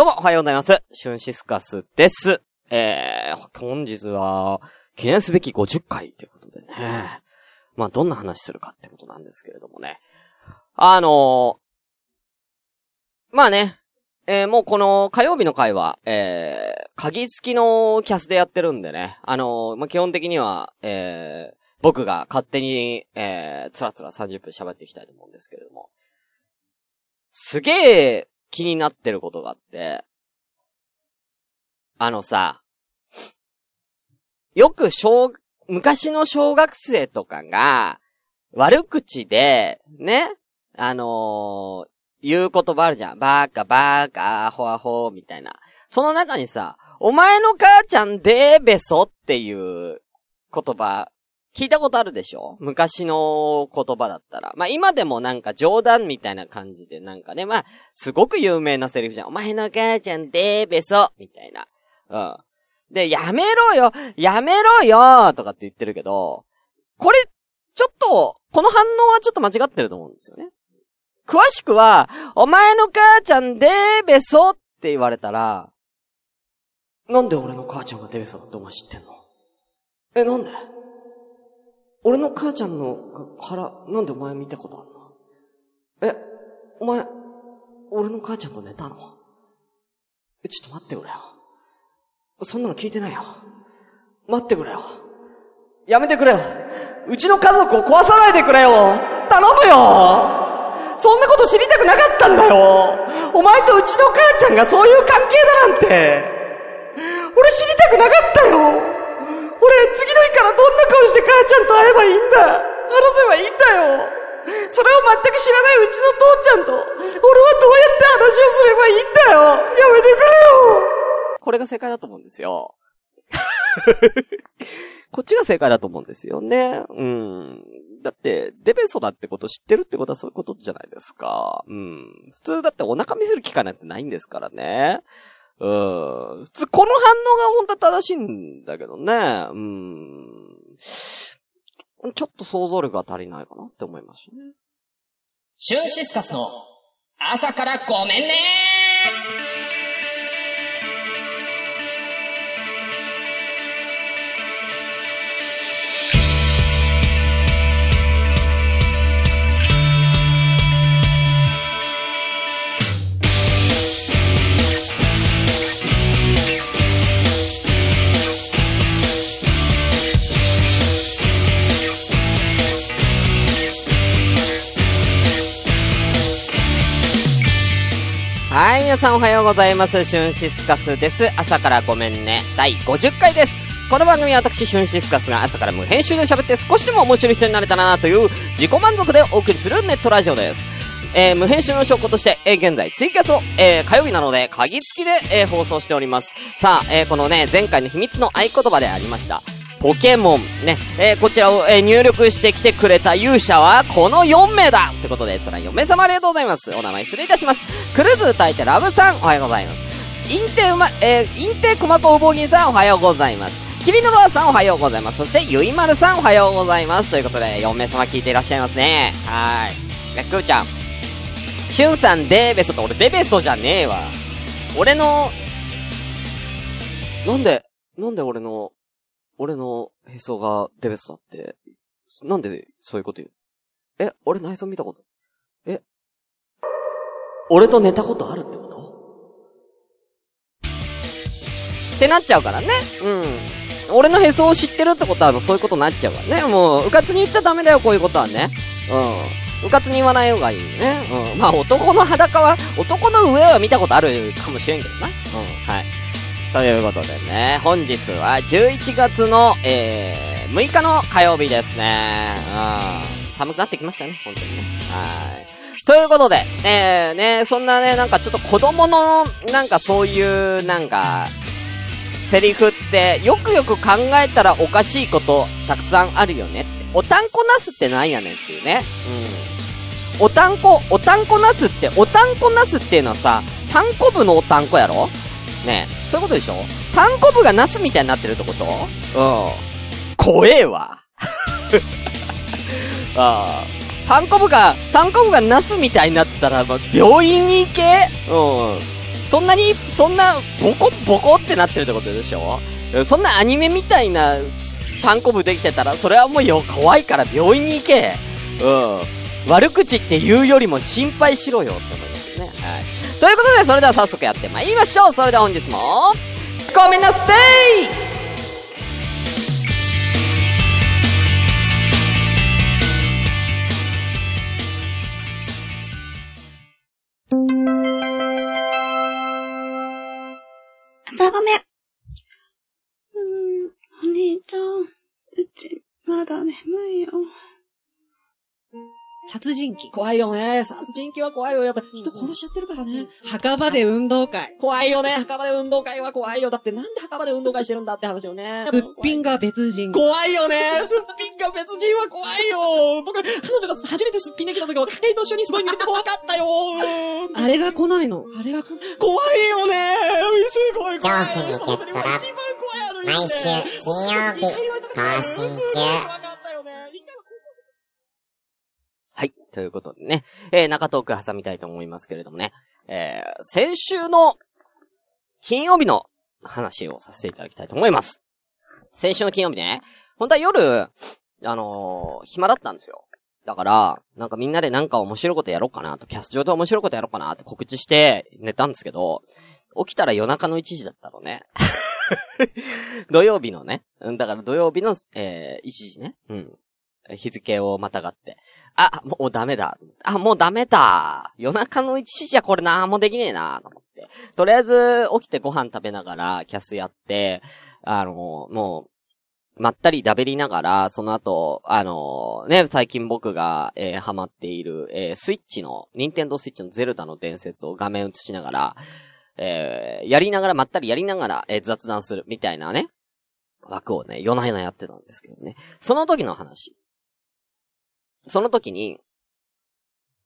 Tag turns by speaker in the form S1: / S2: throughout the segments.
S1: どうも、おはようございます。シュンシスカスです。えー、本日は、記念すべき50回ということでね。まあ、どんな話するかってことなんですけれどもね。あのー、まあね、えー、もうこの火曜日の回は、えー、鍵付きのキャスでやってるんでね。あのー、まあ、基本的には、えー、僕が勝手に、えー、つらつら30分喋っていきたいと思うんですけれども。すげえ気になってることがあって、あのさ、よく小、昔の小学生とかが、悪口で、ね、あのー言う言葉あるじゃん。バーカ、バーカ、アホアホ、みたいな。その中にさ、お前の母ちゃんでーべそっていう言葉、聞いたことあるでしょ？昔の言葉だったら。まあ今でもなんか冗談みたいな感じでなんかね、まあ、すごく有名なセリフじゃん。お前の母ちゃんでーべそみたいな。うん。で、やめろよやめろよとかって言ってるけど、これ、ちょっと、この反応はちょっと間違ってると思うんですよね。詳しくは、お前の母ちゃんでーべそって言われたら、なんで俺の母ちゃんがデベソだってお前知ってんの？え、なんで？俺の母ちゃんの腹、なんでお前見たことあんの？え、お前、俺の母ちゃんと寝たの？え、ちょっと待ってくれよ。そんなの聞いてないよ。待ってくれよ。やめてくれよ。うちの家族を壊さないでくれよ。頼むよ。そんなこと知りたくなかったんだよ。お前とうちの母ちゃんがそういう関係だなんて。俺知りたくなかったよ。母ちゃんと会えばいいんだ。話せばいいんだよ。それを全く知らないうちの父ちゃんと、俺はどうやって話をすればいいんだよ。やめてくれよ。これが正解だと思うんですよ。こっちが正解だと思うんですよね。うん。だって、デベソだってこと知ってるってことはそういうことじゃないですか。うん。普通だってお腹見せる機会なんてないんですからね。うん。普通この反応が本当は正しいんだけどね。うん。ちょっと想像力が足りないかなって思いましたね。
S2: シュンシスカスの朝からごめんね
S1: ー皆さんおはようございます。シュンシスカスです。朝からごめんね。第50回です。この番組は私、シュンシスカスが朝から無編集で喋って少しでも面白い人になれたらなという自己満足でお送りするネットラジオです。えー、無編集の証拠として、えー、現在、ツイキャスを、えー、火曜日なので、鍵付きで、えー、放送しております。さあ、えー、このね、前回の秘密の合言葉でありました。ポケモン、ね、えー、こちらを、え、入力してきてくれた勇者は、この4名だってことで、つらい4名様ありがとうございます。お名前失礼いたします。クルーズ歌い手ラブさん、おはようございます。インテウマ、えー、インテコマコウボギンさん、おはようございます。キリノロアさん、おはようございます。そして、ゆいまるさん、おはようございます。ということで、4名様聞いていらっしゃいますね。はーい。や、くーちゃん。しゅんさん、デーベソと、俺、デベソじゃねえわ。俺の、なんで、なんで俺の、俺のへそがデベソだって、なんでそういうこと言う？え、俺内臓見たこと？え？俺と寝たことあるってこと？ってなっちゃうからね。うん。俺のへそを知ってるってことは、そういうことになっちゃうからね。もう、うかつに言っちゃダメだよ、こういうことはね。うん。うかつに言わない方がいいね。うん。まあ、男の裸は、男の上は見たことあるかもしれんけどな。うん。はい。ということでね、本日は11月の、えー、6日の火曜日ですね。うん。寒くなってきましたね、本当にね。はい。ということで、えー、ね、そんなね、なんかちょっと子供の、なんかそういう、なんか、セリフって、よくよく考えたらおかしいこと、たくさんあるよねって。おたんこなすってなんやねんっていうね。うん。おたんこ、おたんこなすって、おたんこなすっていうのはさ、たんこ部のおたんこやろ？ねえ、そういうことでしょ？たんこ部がナスみたいになってるってこと？うん。怖えわ。ああ。たんこ部が、たんこ部がナスみたいになったら、まあ、病院に行け？うん。そんなに、そんな、ボコボコってなってるってことでしょ？そんなアニメみたいな、単行部できてたら、それはもうよ、怖いから病院に行け。うん。悪口って言うよりも心配しろよって思いますね。はい。ということで、それでは早速やってまいりましょう。それでは本日も、ごめんなさい
S3: 朝ごめん。うーん、お兄ちゃん、うち、まだ眠いよ。
S4: 殺人鬼。
S5: 怖いよね。殺人鬼は怖いよ。やっぱ人殺しちゃってるからね。
S4: 墓場で運動会。
S5: 怖いよね。墓場で運動会は怖いよ。だってなんで墓場で運動会してるんだって話よね。
S4: すっぴんが別人。
S5: 怖いよね。すっぴんが別人は怖いよ。僕、彼女が初めてすっぴんできた時は、家計と一緒にすごい見てて怖かったよ。
S4: あれが来ないの？
S5: あれが怖いよね。すごい怖い。
S6: 恐怖にゲットラ毎週金曜日更新中。
S1: はい。ということでね、えー、中トーク挟みたいと思いますけれどもね、えー、先週の金曜日の話をさせていただきたいと思います。先週の金曜日ね、本当は夜、あのー、暇だったんですよ。だから、なんかみんなでなんか面白いことやろうかなと、キャス上で面白いことやろうかなって告知して寝たんですけど、起きたら夜中の1時だったのね。土曜日のね。だから土曜日の、えー、1時ね。うん。日付をまたがって。あ、もうダメだ。あ、もうダメだ。夜中の1時じゃこれなんもできねえな、と思って。とりあえず、起きてご飯食べながら、キャスやって、あの、もう、まったりだべりながら、その後、あのね、最近僕が、えー、ハマっている、えー、スイッチの、ニンテンドースイッチのゼルダの伝説を画面映しながら、えー、やりながら、まったりやりながら、えー、雑談する、みたいなね、枠をね、夜な夜なやってたんですけどね。その時の話。その時に、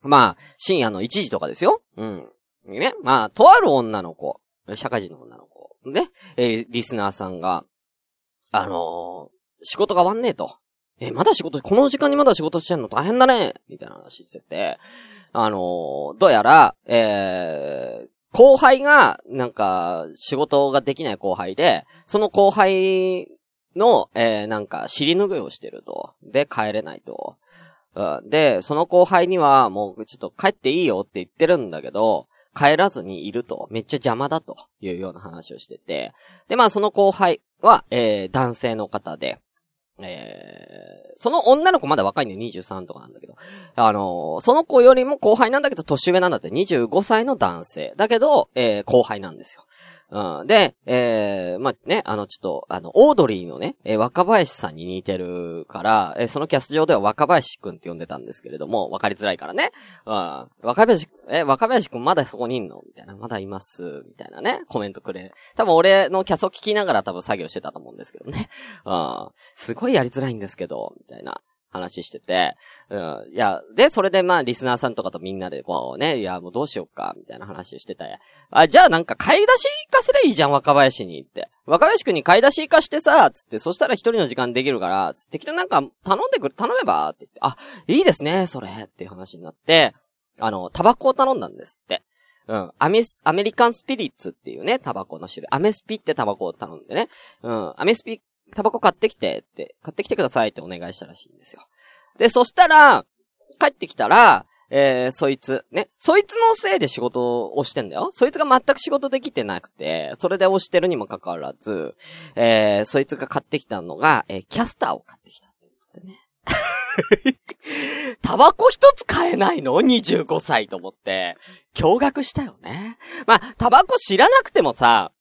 S1: まあ、深夜の1時とかですよ。うん。ね。まあ、とある女の子、社会人の女の子、ね、えー、リスナーさんが、あのー、仕事が終わんねえと。え、まだ仕事、この時間にまだ仕事してんの大変だねみたいな話してて、あのー、どうやら、えー、後輩が、なんか、仕事ができない後輩で、その後輩の、えー、なんか、尻拭いをしてると。で、帰れないと。で、その後輩には、もうちょっと帰っていいよって言ってるんだけど、帰らずにいると、めっちゃ邪魔だというような話をしてて、で、まあその後輩は、えー、男性の方で、えー、その女の子まだ若いんで23とかなんだけど、あのー、その子よりも後輩なんだけど年上なんだって。25歳の男性。だけど、えー、後輩なんですよ。うん。で、えー、まあ、ね、あの、ちょっと、あの、オードリーのね、えー、若林さんに似てるから、えー、そのキャス上では若林くんって呼んでたんですけれども、わかりづらいからね。うん。若林、えー、若林くんまだそこにいんのみたいな。まだいます。みたいなね、コメントくれ。多分俺のキャスト聞きながら多分作業してたと思うんですけどね。うん。すごいやりづらいんですけど、みたいな。話してて、うん。いや、で、それでまあ、リスナーさんとかとみんなでこうね、いや、もうどうしようか、みたいな話してたや。あ、じゃあなんか買い出し行かせりゃいいじゃん、若林にって。若林くんに買い出し行かしてさ、つって、そしたら一人の時間できるから、つって、適当なんか頼んでくる、頼めばって言って、あ、いいですね、それ、っていう話になって、あの、タバコを頼んだんですって。うん。アメス、アメリカンスピリッツっていうね、タバコの種類。アメスピってタバコを頼んでね。うん。アメスピタバコ買ってきてって、買ってきてくださいってお願いしたらしいんですよ。で、そしたら、帰ってきたら、えー、そいつ、ね、そいつのせいで仕事をしてんだよ。そいつが全く仕事できてなくて、それで押してるにもかかわらず、えー、そいつが買ってきたのが、えー、キャスターを買ってきたってことでね。タバコ一つ買えないの ?25 歳と思って。驚愕したよね。まあ、タバコ知らなくてもさ、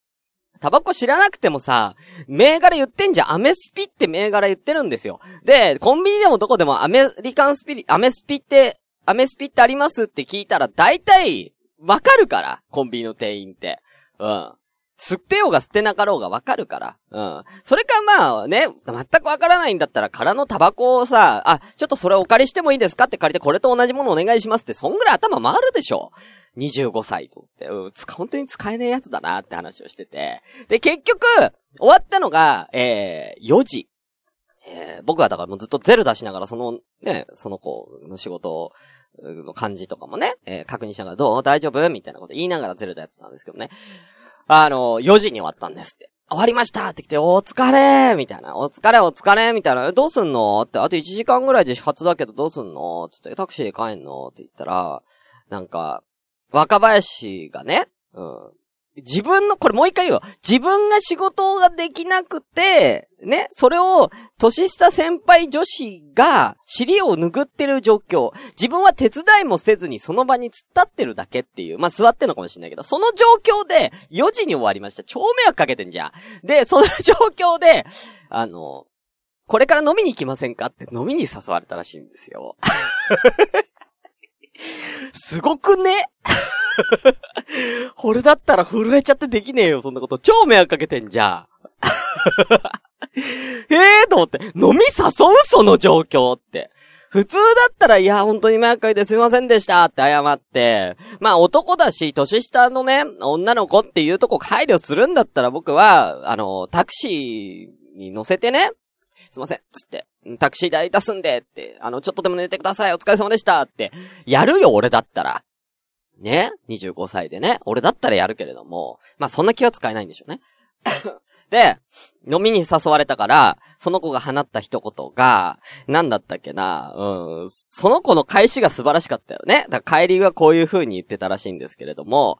S1: タバコ知らなくてもさ、銘柄言ってんじゃん。アメスピって銘柄言ってるんですよ。で、コンビニでもどこでもアメリカンスピリ、アメスピって、アメスピってありますって聞いたら大体、わかるから。コンビニの店員って。うん。吸ってようが吸ってなかろうがわかるから。うん。それかまあね、全くわからないんだったら空のタバコをさ、あ、ちょっとそれお借りしてもいいですかって借りてこれと同じものお願いしますって、そんぐらい頭回るでしょ。25歳と思って、うん、本当に使えないやつだなって話をしてて。で、結局、終わったのが、えー、4時。えー僕はだからもうずっとゼル出しながら、そのね、その子の仕事の感じとかもね、えー確認しながら、どう？大丈夫？みたいなこと言いながらゼルダやってたんですけどね。あの、4時に終わったんですって。終わりましたって来て、お疲れみたいな。お疲れお疲れみたいな。どうすんの？って、あと1時間ぐらいで始発だけどどうすんの？つって、タクシーで帰んの？って言ったら、なんか、若林がね、うん。自分の、これもう一回言うよ。自分が仕事ができなくて、ね、それを、年下先輩女子が、尻を拭ってる状況。自分は手伝いもせずにその場に突っ立ってるだけっていう。まあ、座ってんのかもしれないけど、その状況で、4時に終わりました。超迷惑かけてんじゃん。で、その状況で、あの、これから飲みに行きませんかって飲みに誘われたらしいんですよ。すごくね？俺だったら震えちゃってできねえよ、そんなこと。超迷惑かけてんじゃん。ええと思って、飲み誘う？その状況って。普通だったら、いや、本当に迷惑かけてすいませんでした。って謝って、まあ男だし、年下のね、女の子っていうとこ配慮するんだったら僕は、あの、タクシーに乗せてね、すいません、つって、タクシー代出すんでって、あの、ちょっとでも寝てください、お疲れ様でしたって、やるよ、俺だったら。ね ?25 歳でね。俺だったらやるけれども、まあそんな気は使えないんでしょうね。で、飲みに誘われたから、その子が放った一言が、なんだったっけな、うん、その子の返しが素晴らしかったよね。だから帰りはこういう風に言ってたらしいんですけれども、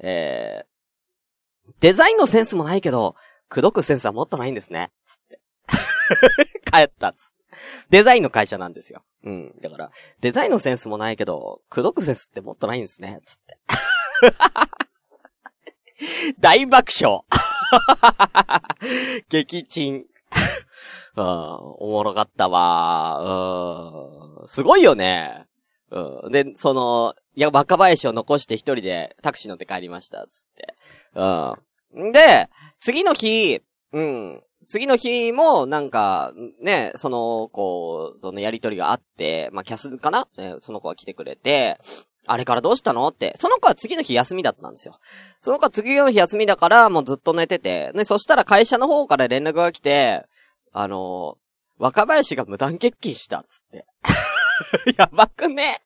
S1: えー、デザインのセンスもないけど、口説くセンスはもっとないんですね。つって。帰ったっつっ。デザインの会社なんですよ。うん。だから、デザインのセンスもないけど、口説くセンスってもっとないんですね。つって。大爆笑。激鎮。うん、おもろかったわ。うん、すごいよね。うん。で、その、いや、若林を残して一人でタクシー乗って帰りました、つって。うん。で、次の日、うん。次の日も、なんか、ね、その、こう、そのやりとりがあって、まあ、キャスかな、ね、その子が来てくれて、あれからどうしたの？って。その子は次の日休みだったんですよ。その子は次の日休みだから、もうずっと寝てて。で、そしたら会社の方から連絡が来て、あの若林が無断欠勤した、つって。やばくね？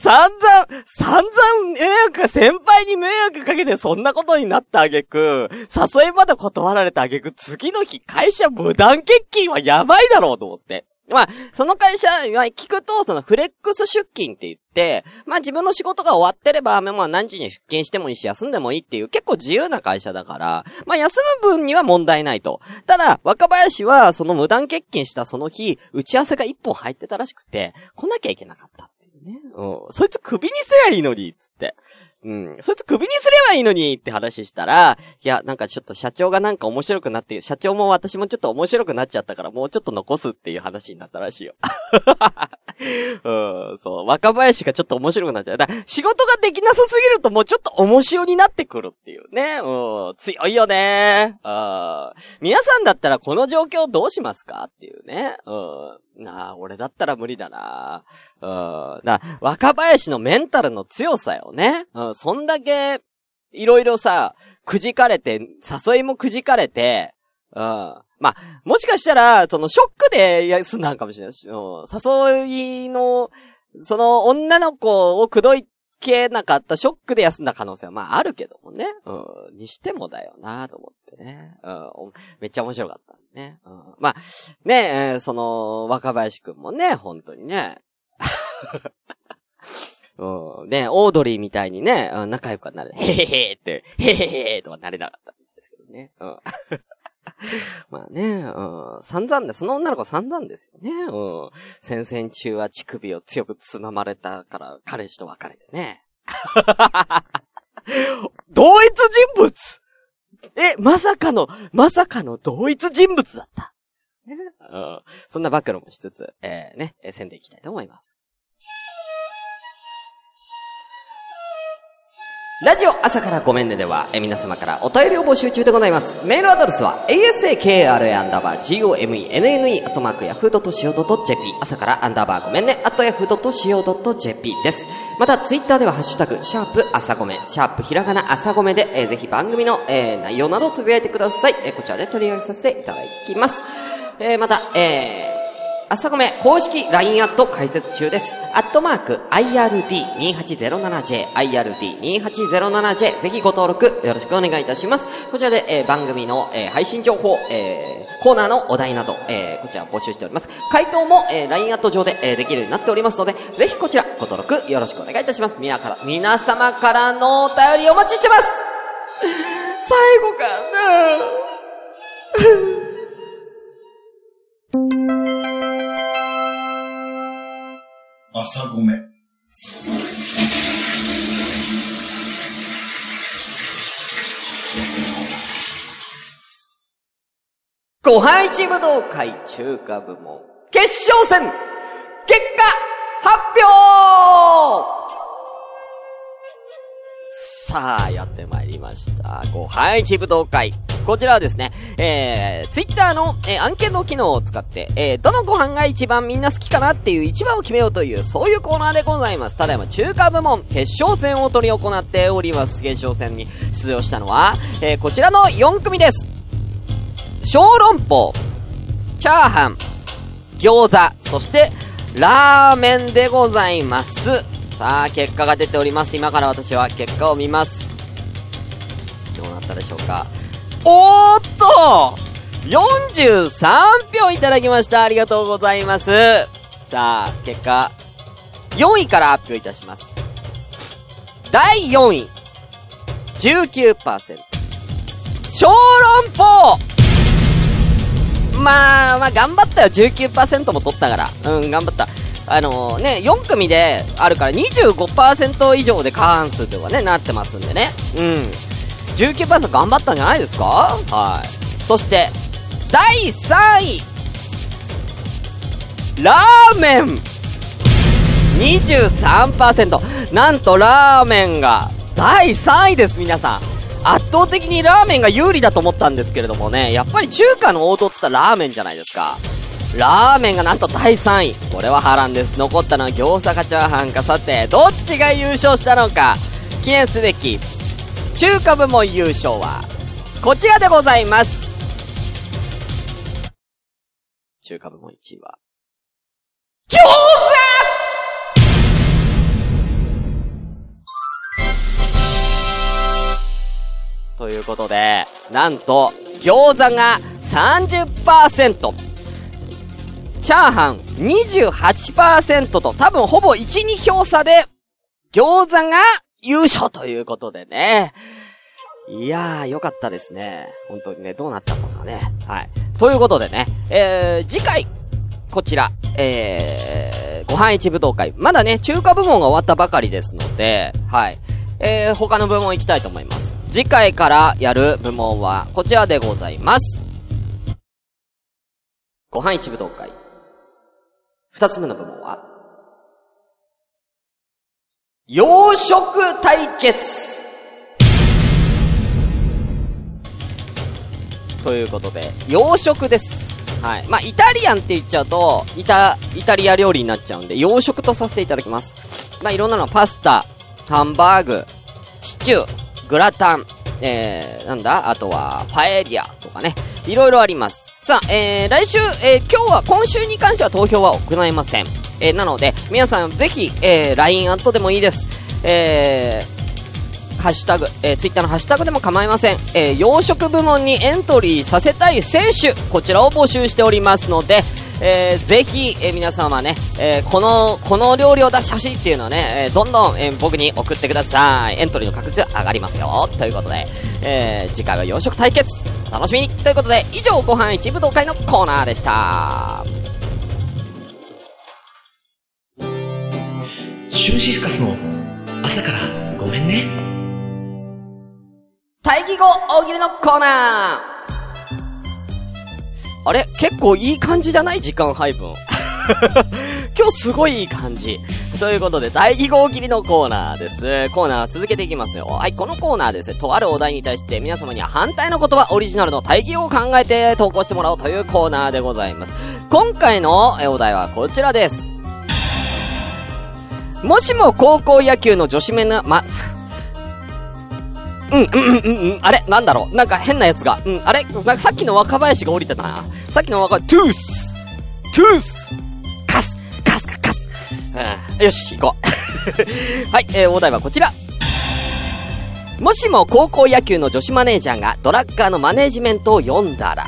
S1: 散々、散々迷惑、先輩に迷惑かけてそんなことになったあげく、誘いまで断られたあげく、次の日会社無断欠勤はやばいだろうと思って。まあ、その会社、まあ聞くと、そのフレックス出勤って言って、まあ自分の仕事が終わってれば、まあ何時に出勤してもいいし、休んでもいいっていう結構自由な会社だから、まあ休む分には問題ないと。ただ、若林はその無断欠勤したその日、打ち合わせが一本入ってたらしくて、来なきゃいけなかったね。うん。そいつ首にすりゃいいのに、つって。うん。そいつ首にすればいいのにって話したら、いや、なんかちょっと社長がなんか面白くなって、社長も私もちょっと面白くなっちゃったから、もうちょっと残すっていう話になったらしいよ。うん、そう。若林がちょっと面白くなっちゃう。だから仕事ができなさすぎるともうちょっと面白になってくるっていうね。うん、強いよね。うん。皆さんだったらこの状況どうしますかっていうね。うん。なあ、俺だったら無理だな。うん。だ若林のメンタルの強さよね。うん、そんだけ、いろいろさ、くじかれて、誘いもくじかれて、うん。まあ、もしかしたら、その、ショックで休んだんかもしれないし、うん、誘いの、その、女の子を口説いけなかったショックで休んだ可能性は、まあ、あるけどもね。うん。にしてもだよなと思ってね。うん。めっちゃ面白かったね。うん。まあ、ねえその、若林くんもね、本当にね。うん。ねオードリーみたいにね、仲良くはなる。へへへって、へへへとはなれなかったんですけどね。うん。まあね、うん。散々で、その女の子散々ですよね。うん。先々中は乳首を強くつままれたから、彼氏と別れてね。同一人物え、まさかの、まさかの同一人物だった。ねうん。そんな暴露もしつつ、えー、ね、えー宣伝いきたいと思います。ラジオ朝からごめんねでは、え、皆様からお便りを募集中でございます。メールアドレスは、asakra アンダーバー gomenne アットマークヤフー .co.jp 朝からアンダーバーごめんね、アットヤフー .co.jp です。また、ツイッターではハッシュタグ、シャープ朝ごめん、シャープひらがな朝ごめで、えーぜひ番組の、えー内容などをつぶやいてください。えーこちらで取り上げさせていただきます。えーまた、えー朝ごめ公式 LINE アット開設中です。アットマーク IRD2807J、IRD2807J、ぜひご登録よろしくお願いいたします。こちらで、えー番組の、えー配信情報、えーコーナーのお題など、えーこちら募集しております。回答も、えー LINE アット上で、えーできるようになっておりますので、ぜひこちらご登録よろしくお願いいたします。皆から、皆様からのお便りお待ちしてます 最後かな
S7: 朝ごめ。
S1: ご飯一武道会中華部門決勝戦結果発表さあ、やってまいりました。ご飯一武道会。こちらはですね、えー、ツイッターの、えー、案件の機能を使って、えー、どのご飯が一番みんな好きかなっていう一番を決めようという、そういうコーナーでございます。ただいま中華部門決勝戦を取り行っております。決勝戦に出場したのは、えー、こちらの4組です。小籠包、チャーハン、餃子、そして、ラーメンでございます。さあ、結果が出ております。今から私は結果を見ます。どうなったでしょうか。おーっと !43 票いただきました。ありがとうございます。さあ、結果、4位から発表いたします。第4位、19%。小籠包まあ、まあ、頑張ったよ。19%も取ったから。うん、頑張った。あのね、4組であるから25%以上で過半数とかね、なってますんでね。うん。19%頑張ったんじゃないですか？はい。そして、第3位ラーメン !23%! なんとラーメンが第3位です、皆さん。圧倒的にラーメンが有利だと思ったんですけれどもね、やっぱり中華の王道っつったらラーメンじゃないですか。ラーメンがなんと第3位。これは波乱です。残ったのは餃子かチャーハンか。さて、どっちが優勝したのか。記念すべき、中華部門優勝は、こちらでございます。中華部門1位は、餃子ということで、なんと、餃子が30%、チャーハン28%と多分ほぼ1、2票差で、餃子が優勝ということでね。いやー、よかったですね。本当にね、どうなったのかね。はい。ということでね、えー、次回、こちら、えー、ご飯一武道会。まだね、中華部門が終わったばかりですので、はい。えー、他の部門行きたいと思います。次回からやる部門は、こちらでございます。ご飯一武道会。二つ目の部門は、洋食対決ということで、洋食です。はい。まあ、イタリアンって言っちゃうと、イタ、イタリア料理になっちゃうんで、洋食とさせていただきます。まあ、いろんなの、パスタ、ハンバーグ、シチュー、グラタン、えー、なんだ？あとは、パエリアとかね。いろいろあります。さあ、えー、来週、えー、今日は、今週に関しては投票は行いません。えー、なので、皆さんぜひ、えー、LINE アットでもいいです。えー、ハッシュタグ、えー、ツイッターのハッシュタグでも構いません。えー、洋食部門にエントリーさせたい選手、こちらを募集しておりますので、えー、ぜひ、えー、皆様ね、えー、この、この料理を出してほしいっていうのはね、えー、どんどん、えー、僕に送ってください。エントリーの確率上がりますよ。ということで、えー、次回は洋食対決、お楽しみにということで、以上、ご飯一武道会のコーナーでした。
S8: シュンシスカスの朝からごめんね。
S1: 対義語大喜利のコーナーあれ？結構いい感じじゃない？時間配分。今日すごいいい感じ。ということで、大義号切りのコーナーです。コーナー続けていきますよ。はい、このコーナーですね、とあるお題に対して皆様には反対の言葉、オリジナルの大義を考えて投稿してもらおうというコーナーでございます。今回のえお題はこちらです。もしも高校野球の女子面な、ま、うん、うん、うん、うん、うん、あれなんだろう？なんか変なやつが。うん、あれ？なんかさっきの若林が降りてたな。さっきの若、トゥーストゥースカスカスカカスうんよし、行こう。はい、えー、お題はこちら。もしも高校野球の女子マネージャーがドラッカーのマネージメントを読んだら、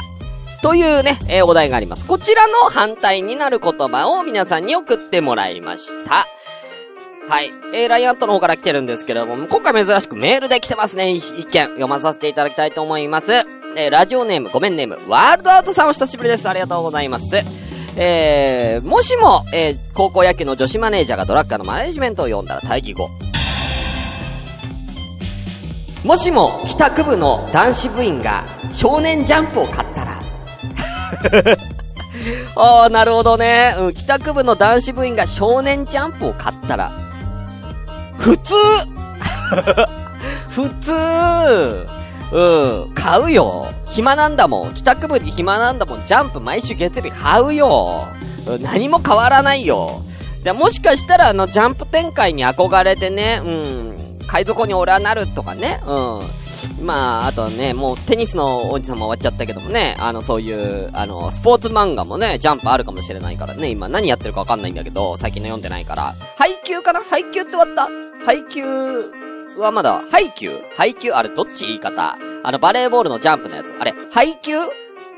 S1: というね、えー、お題があります。こちらの反対になる言葉を皆さんに送ってもらいました。はい。えー、ライアントの方から来てるんですけれども、今回珍しくメールで来てますね。一件読まさせていただきたいと思います。えー、ラジオネーム、ごめんネーム、ワールドアウトさんお久しぶりです。ありがとうございます。えー、もしも、えー、高校野球の女子マネージャーがドラッカーのマネージメントを読んだら対義語。もしも、帰宅部の男子部員が少年ジャンプを買ったら、ああ、なるほどね。うん、帰宅部の男子部員が少年ジャンプを買ったら、普通 普通うん、買うよ。暇なんだもん。帰宅部に暇なんだもん。ジャンプ毎週月曜日買うよ。うん何も変わらないよ。で、もしかしたらあの、ジャンプ展開に憧れてね、うん、海賊に俺はなるとかね、うん。まあ、あとね、もうテニスのおじさんも終わっちゃったけどもね、あの、そういう、あの、スポーツ漫画もね、ジャンプあるかもしれないからね、今何やってるかわかんないんだけど、最近の読んでないから。配給かな？配給って終わった？配給はまだ、配給配給あれどっち言い方？あの、バレーボールのジャンプのやつ。あれ、配給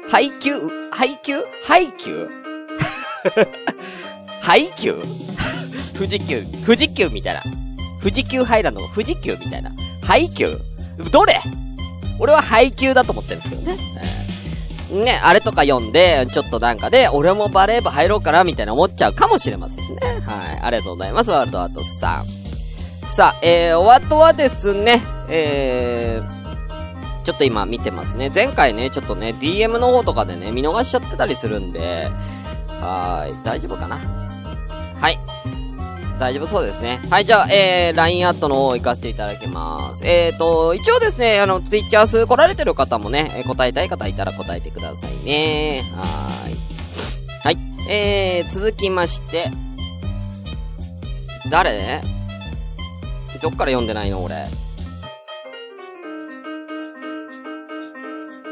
S1: 配給配給配給配給富士急、富士急みたいな。富士急ハイランドの富士急みたいな。配給？どれ？俺は配給だと思ってるんですけどね。えーね、あれとか読んで、ちょっとなんかで、俺もバレー部入ろうかな、みたいな思っちゃうかもしれませんね。はい。ありがとうございます、ワールドアートさん。さあ、えー、お後はですね、えー、ちょっと今見てますね。前回ね、ちょっとね、DM の方とかでね、見逃しちゃってたりするんで、はーい、大丈夫かな？はい。大丈夫そうですね。はい、じゃあ、えー、LINE アットの方行かせていただきます。えーと、一応ですね、あの、ツイッチャー数来られてる方もね、えー答えたい方いたら答えてくださいね。はーい。はい。えー、続きまして、誰？どっから読んでないの俺？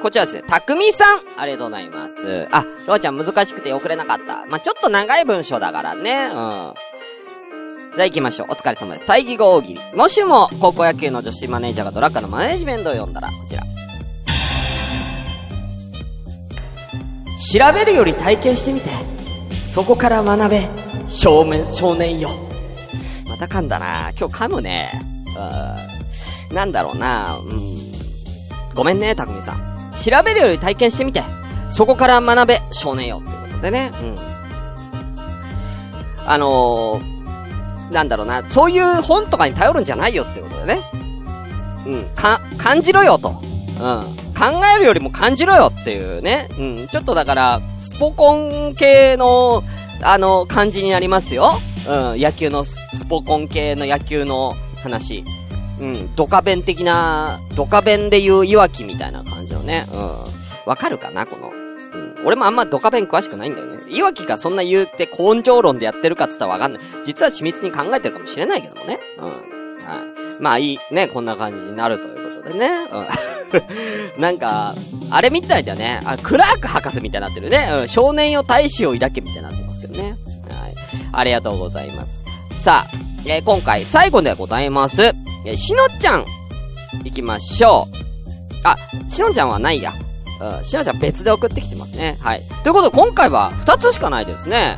S1: こちらですね、たくみさんありがとうございます。あ、ろうちゃん難しくて送れなかった。まあ、ちょっと長い文章だからね。うん。ゃあ行きましょう。お疲れ様です。対義語大喜利。もしも、高校野球の女子マネージャーがドラッカーのマネージメントを読んだら、こちら。調べるより体験してみて。そこから学べ。少年、少年よ。また噛んだな今日噛むね。うん。なんだろうなうん。ごめんね、たくみさん。調べるより体験してみて。そこから学べ、少年よ。っていうことでね。うん。あのー、なんだろうな、そういう本とかに頼るんじゃないよってことでね。うん、か、感じろよと。うん。考えるよりも感じろよっていうね。うん。ちょっとだから、スポコン系の、あの、感じになりますよ。うん。野球のス、スポコン系の野球の話。うん。ドカ弁的な、ドカ弁で言ういわきみたいな感じのね。うん。わかるかなこの。俺もあんまドカ弁詳しくないんだよね。いわきがそんな言うて根性論でやってるかって言ったらわかんない。実は緻密に考えてるかもしれないけどもね。うん。はい。まあいい、ね、こんな感じになるということでね。うん。なんか、あれみたいだよね。あ、クラーク博士みたいになってるね。うん。少年よ大志を抱けみたいになってますけどね。はい。ありがとうございます。さあ、えー今回最後でございます。えーしのちゃん、行きましょう。あ、しのちゃんはないや。うん、しのちゃん別で送ってきてますね。はい。ということで今回は2つしかないですね。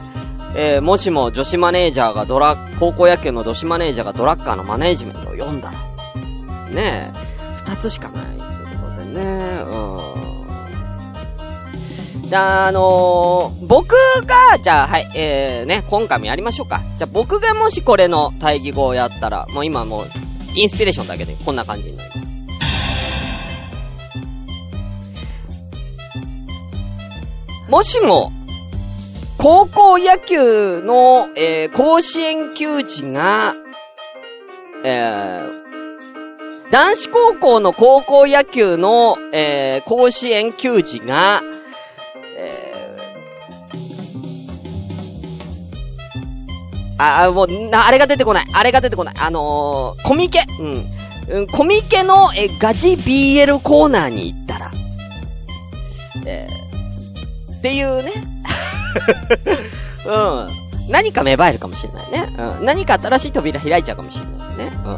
S1: えー、もしも女子マネージャーがドラ、高校野球の女子マネージャーがドラッカーのマネージメントを読んだら。ねえ、2つしかないということでね。うん。であのー、僕が、じゃあ、はい、えー、ね、今回もやりましょうか。じゃあ僕がもしこれの対義語をやったら、もう今もう、インスピレーションだけでこんな感じになります。もしも、高校野球の、えー、甲子園球児が、えー、男子高校の高校野球の、えー、甲子園球児が、えー、あ、もう、な、あれが出てこない。あれが出てこない。あのー、コミケ。うん。うん、コミケの、え、ガチ BL コーナーに行ったら、えー、っていうね。うん。何か芽生えるかもしれないね。うん。何か新しい扉開いちゃうかもしれないね。う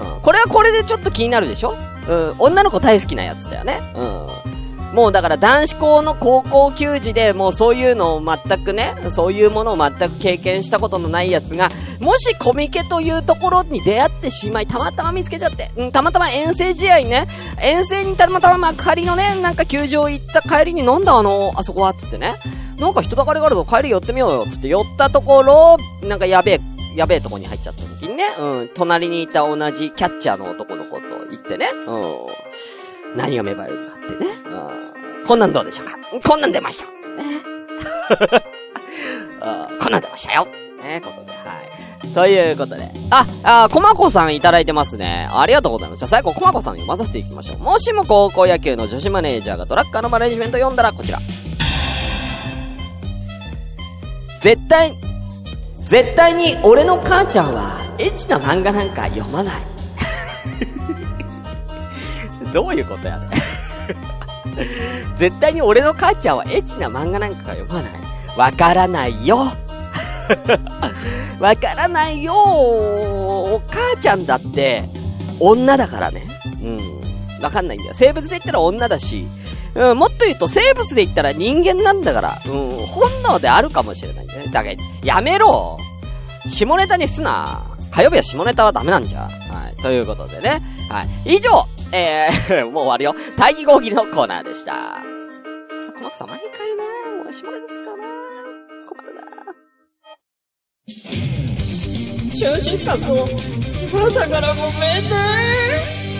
S1: ん。うん。これはこれでちょっと気になるでしょ？うん。女の子大好きなやつだよね。うん。もうだから男子校の高校球児でもうそういうのを全くね、そういうものを全く経験したことのないやつが、もしコミケというところに出会ってしまい、たまたま見つけちゃって、うん、たまたま遠征試合ね、遠征にたまたま幕張のね、なんか球場行った帰りに飲んだあの、あそこは、つってね、なんか人だかりがあるぞ、帰り寄ってみようよ、つって寄ったところ、なんかやべえ、やべえとこに入っちゃった時にね、うん、隣にいた同じキャッチャーの男の子と言ってね、うん、何が芽生えるかってね、うん、こんなんどうでしょうか？こんなん出ましたね。うんこんなん出ましたよね、ことで、はい。ということで。あ、あ、コマコさんいただいてますね。ありがとうございます。じゃあ最後、コマコさんに読まさせていきましょう。もしも高校野球の女子マネージャーがトラッカーのマネジメント読んだらこちら。絶対、絶対に俺の母ちゃんはエッチな漫画なんか読まない。どういうことやね 絶対に俺の母ちゃんはエッチな漫画なんかが読まない。わからないよ。わからないよお母ちゃんだって、女だからね。うん。わかんないんだよ。生物で言ったら女だし、うん、もっと言うと生物で言ったら人間なんだから、うん、本能であるかもしれないね。だから、やめろ下ネタにすな火曜日は下ネタはダメなんじゃ。はい。ということでね。はい。以上、えー、もう終わるよ。大義合議のコーナーでした。小松さん、毎回なもう下ネタ使うな困るな
S5: シュンシスカスの朝からごめんね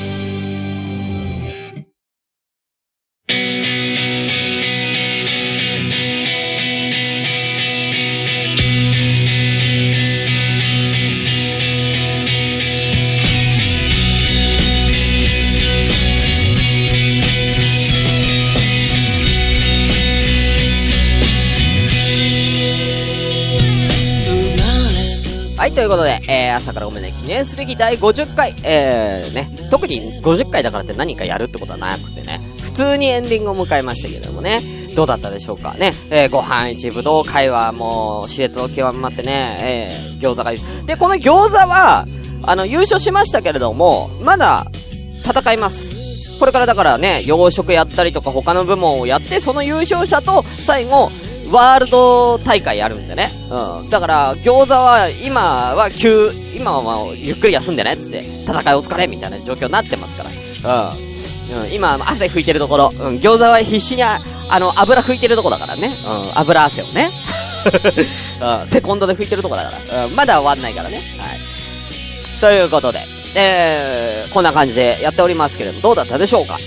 S1: ということで、えー、朝からごめんね、記念すべき第50回、えー、ね、特に50回だからって何かやるってことはなくてね、普通にエンディングを迎えましたけれどもね、どうだったでしょうか？ね、えー、ご飯一武道会はもう、熾烈を極まってね、えー、餃子が、で、この餃子は、あの、優勝しましたけれども、まだ、戦います。これからだからね、洋食やったりとか他の部門をやって、その優勝者と最後、ワールド大会やるんでね。うん。だから、餃子は、今は急、今はゆっくり休んでね、つって、戦いお疲れ、みたいな状況になってますから。うん。うん、今、汗拭いてるところ。うん、餃子は必死にあ、の、油拭いてるとこだからね。うん、油汗をね。うん、セコンドで拭いてるとこだから。うん、まだ終わんないからね。はい。ということで、えー、こんな感じでやっておりますけれども、どうだったでしょうか？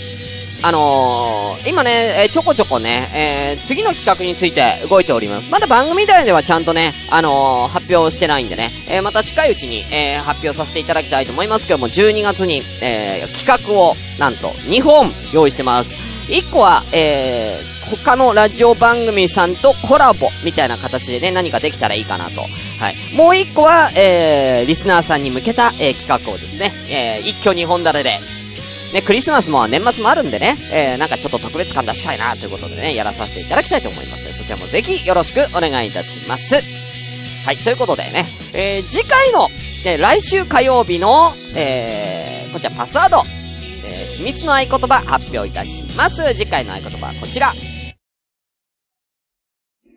S1: あのー、今ね、えちょこちょこね、えー、次の企画について動いております。まだ番組内ではちゃんとね、あのー、発表してないんでね、え、また近いうちに、えー、発表させていただきたいと思いますけども、12月に、え、企画を、なんと、2本用意してます。1個は、えー、他のラジオ番組さんとコラボみたいな形でね、何かできたらいいかなと。はい。もう1個は、えー、リスナーさんに向けた、え、企画をですね、え、一挙2本立てで、ね、クリスマスも年末もあるんでね、えー、なんかちょっと特別感出したいなということでね、やらさせていただきたいと思いますので、そちらもぜひよろしくお願いいたします。はい、ということでね、えー、次回の、ね、来週火曜日の、えー、こちらパスワード、えー、秘密の合言葉発表いたします。次回の合言葉はこちら。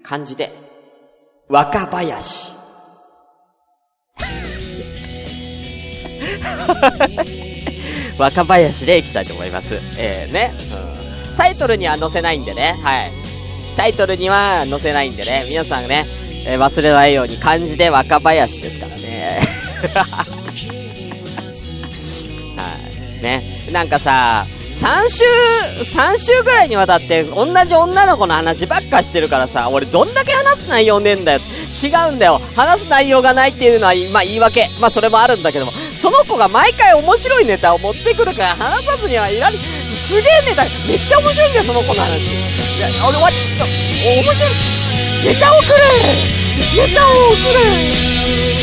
S1: 漢字で、若林。若林でいきたいと思います。えー、ね、うん。タイトルには載せないんでね、はい。タイトルには載せないんでね、皆さんね、えー忘れないように漢字で若林ですからね。はい。ね。なんかさ、3週、3週ぐらいにわたって、同じ女の子の話ばっかしてるからさ、俺どんだけ話す内容ねえんだよ。違うんだよ。話す内容がないっていうのは、まあ言い訳。まあそれもあるんだけども、その子が毎回面白いネタを持ってくるから話さずにはいられ、すげえネタ、めっちゃ面白いんだよ、その子の話。いや、俺は、そう、面白い。ネタをくれネタをくれ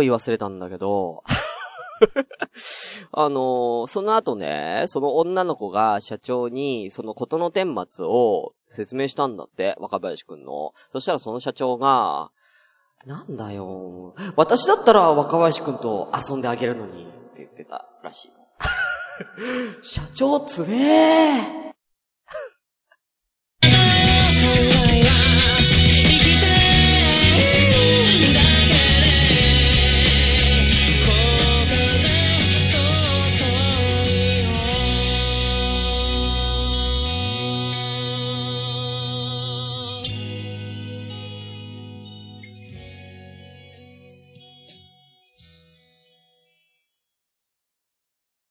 S1: 個言い忘れたんだけど、あのーその後ね、その女の子が社長に、そのことの顛末を説明したんだって、若林くんの。そしたらその社長が、なんだよ、私だったら若林くんと遊んであげるのに、って言ってたらしい。社長つえー